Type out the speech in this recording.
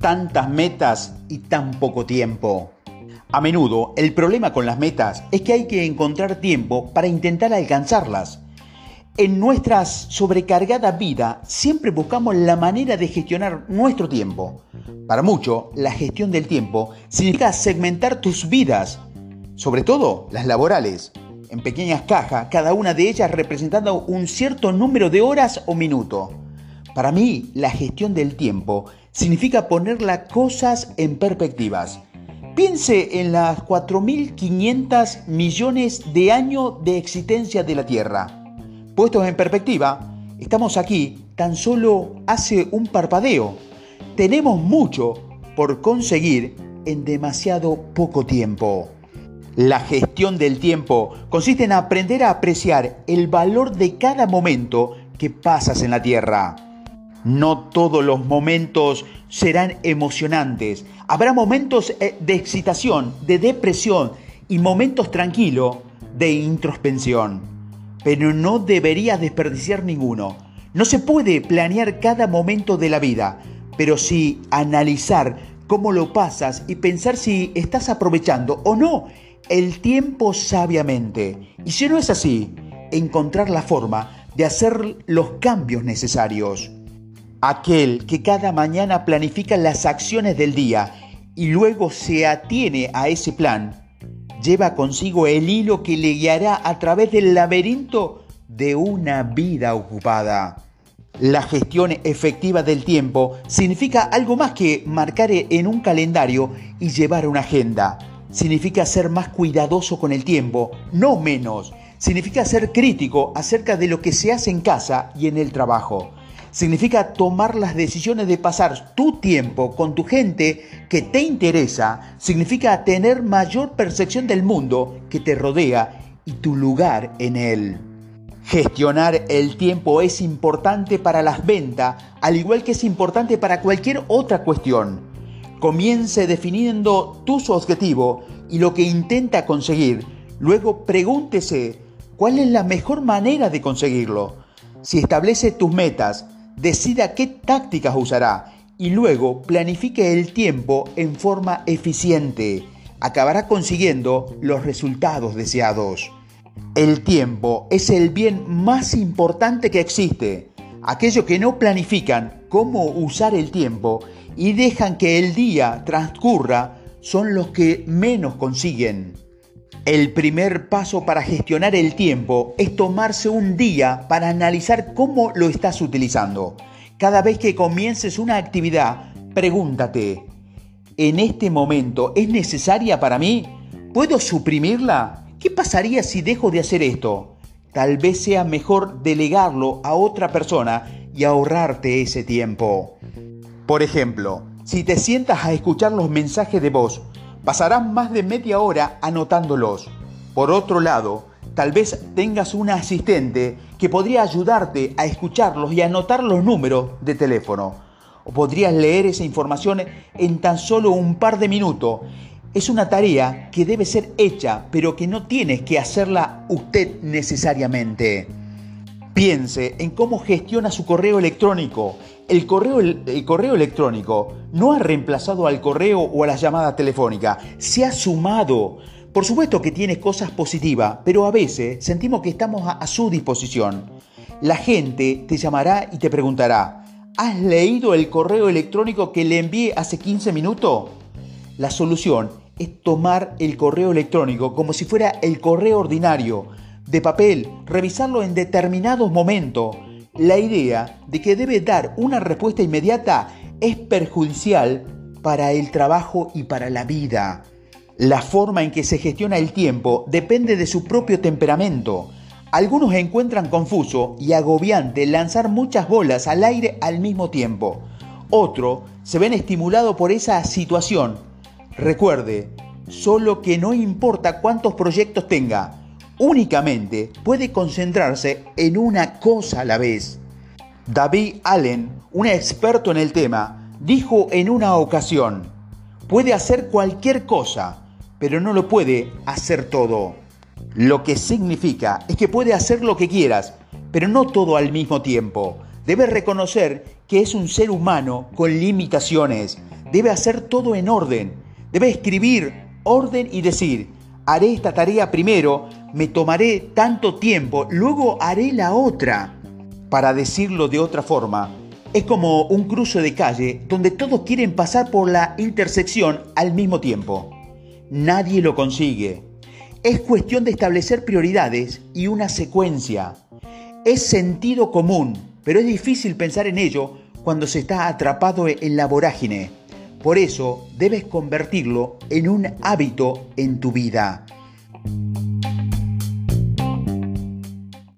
tantas metas y tan poco tiempo. A menudo el problema con las metas es que hay que encontrar tiempo para intentar alcanzarlas. En nuestra sobrecargada vida siempre buscamos la manera de gestionar nuestro tiempo. Para muchos, la gestión del tiempo significa segmentar tus vidas, sobre todo las laborales, en pequeñas cajas, cada una de ellas representando un cierto número de horas o minutos. Para mí, la gestión del tiempo significa poner las cosas en perspectivas. Piense en las 4.500 millones de años de existencia de la Tierra. Puestos en perspectiva, estamos aquí tan solo hace un parpadeo. Tenemos mucho por conseguir en demasiado poco tiempo. La gestión del tiempo consiste en aprender a apreciar el valor de cada momento que pasas en la Tierra. No todos los momentos serán emocionantes. Habrá momentos eh, de excitación, de depresión y momentos tranquilos de introspección. Pero no deberías desperdiciar ninguno. No se puede planear cada momento de la vida, pero sí analizar cómo lo pasas y pensar si estás aprovechando o no el tiempo sabiamente. Y si no es así, encontrar la forma de hacer los cambios necesarios. Aquel que cada mañana planifica las acciones del día y luego se atiene a ese plan, lleva consigo el hilo que le guiará a través del laberinto de una vida ocupada. La gestión efectiva del tiempo significa algo más que marcar en un calendario y llevar una agenda. Significa ser más cuidadoso con el tiempo, no menos. Significa ser crítico acerca de lo que se hace en casa y en el trabajo significa tomar las decisiones de pasar tu tiempo con tu gente que te interesa, significa tener mayor percepción del mundo que te rodea y tu lugar en él. Gestionar el tiempo es importante para las ventas, al igual que es importante para cualquier otra cuestión. Comience definiendo tus objetivos y lo que intenta conseguir. Luego pregúntese cuál es la mejor manera de conseguirlo. Si establece tus metas, decida qué tácticas usará y luego planifique el tiempo en forma eficiente. Acabará consiguiendo los resultados deseados. El tiempo es el bien más importante que existe. Aquellos que no planifican cómo usar el tiempo y dejan que el día transcurra son los que menos consiguen. El primer paso para gestionar el tiempo es tomarse un día para analizar cómo lo estás utilizando. Cada vez que comiences una actividad, pregúntate, ¿en este momento es necesaria para mí? ¿Puedo suprimirla? ¿Qué pasaría si dejo de hacer esto? Tal vez sea mejor delegarlo a otra persona y ahorrarte ese tiempo. Por ejemplo, si te sientas a escuchar los mensajes de voz Pasarás más de media hora anotándolos. Por otro lado, tal vez tengas una asistente que podría ayudarte a escucharlos y anotar los números de teléfono. O podrías leer esa información en tan solo un par de minutos. Es una tarea que debe ser hecha, pero que no tienes que hacerla usted necesariamente. Piense en cómo gestiona su correo electrónico. El correo, el correo, electrónico no ha reemplazado al correo o a la llamada telefónica, se ha sumado. Por supuesto que tiene cosas positivas, pero a veces sentimos que estamos a, a su disposición. La gente te llamará y te preguntará, ¿has leído el correo electrónico que le envié hace 15 minutos? La solución es tomar el correo electrónico como si fuera el correo ordinario de papel, revisarlo en determinados momentos. La idea de que debe dar una respuesta inmediata es perjudicial para el trabajo y para la vida. La forma en que se gestiona el tiempo depende de su propio temperamento. Algunos encuentran confuso y agobiante lanzar muchas bolas al aire al mismo tiempo. Otros se ven estimulados por esa situación. Recuerde, solo que no importa cuántos proyectos tenga, únicamente puede concentrarse en una cosa a la vez. David Allen, un experto en el tema, dijo en una ocasión, puede hacer cualquier cosa, pero no lo puede hacer todo. Lo que significa es que puede hacer lo que quieras, pero no todo al mismo tiempo. Debes reconocer que es un ser humano con limitaciones. debe hacer todo en orden. Debe escribir orden y decir, haré esta tarea primero, me tomaré tanto tiempo, luego haré la otra. Para decirlo de otra forma, es como un cruce de calle donde todos quieren pasar por la intersección al mismo tiempo. Nadie lo consigue. Es cuestión de establecer prioridades y una secuencia. Es sentido común, pero es difícil pensar en ello cuando se está atrapado en la vorágine. Por eso debes convertirlo en un hábito en tu vida.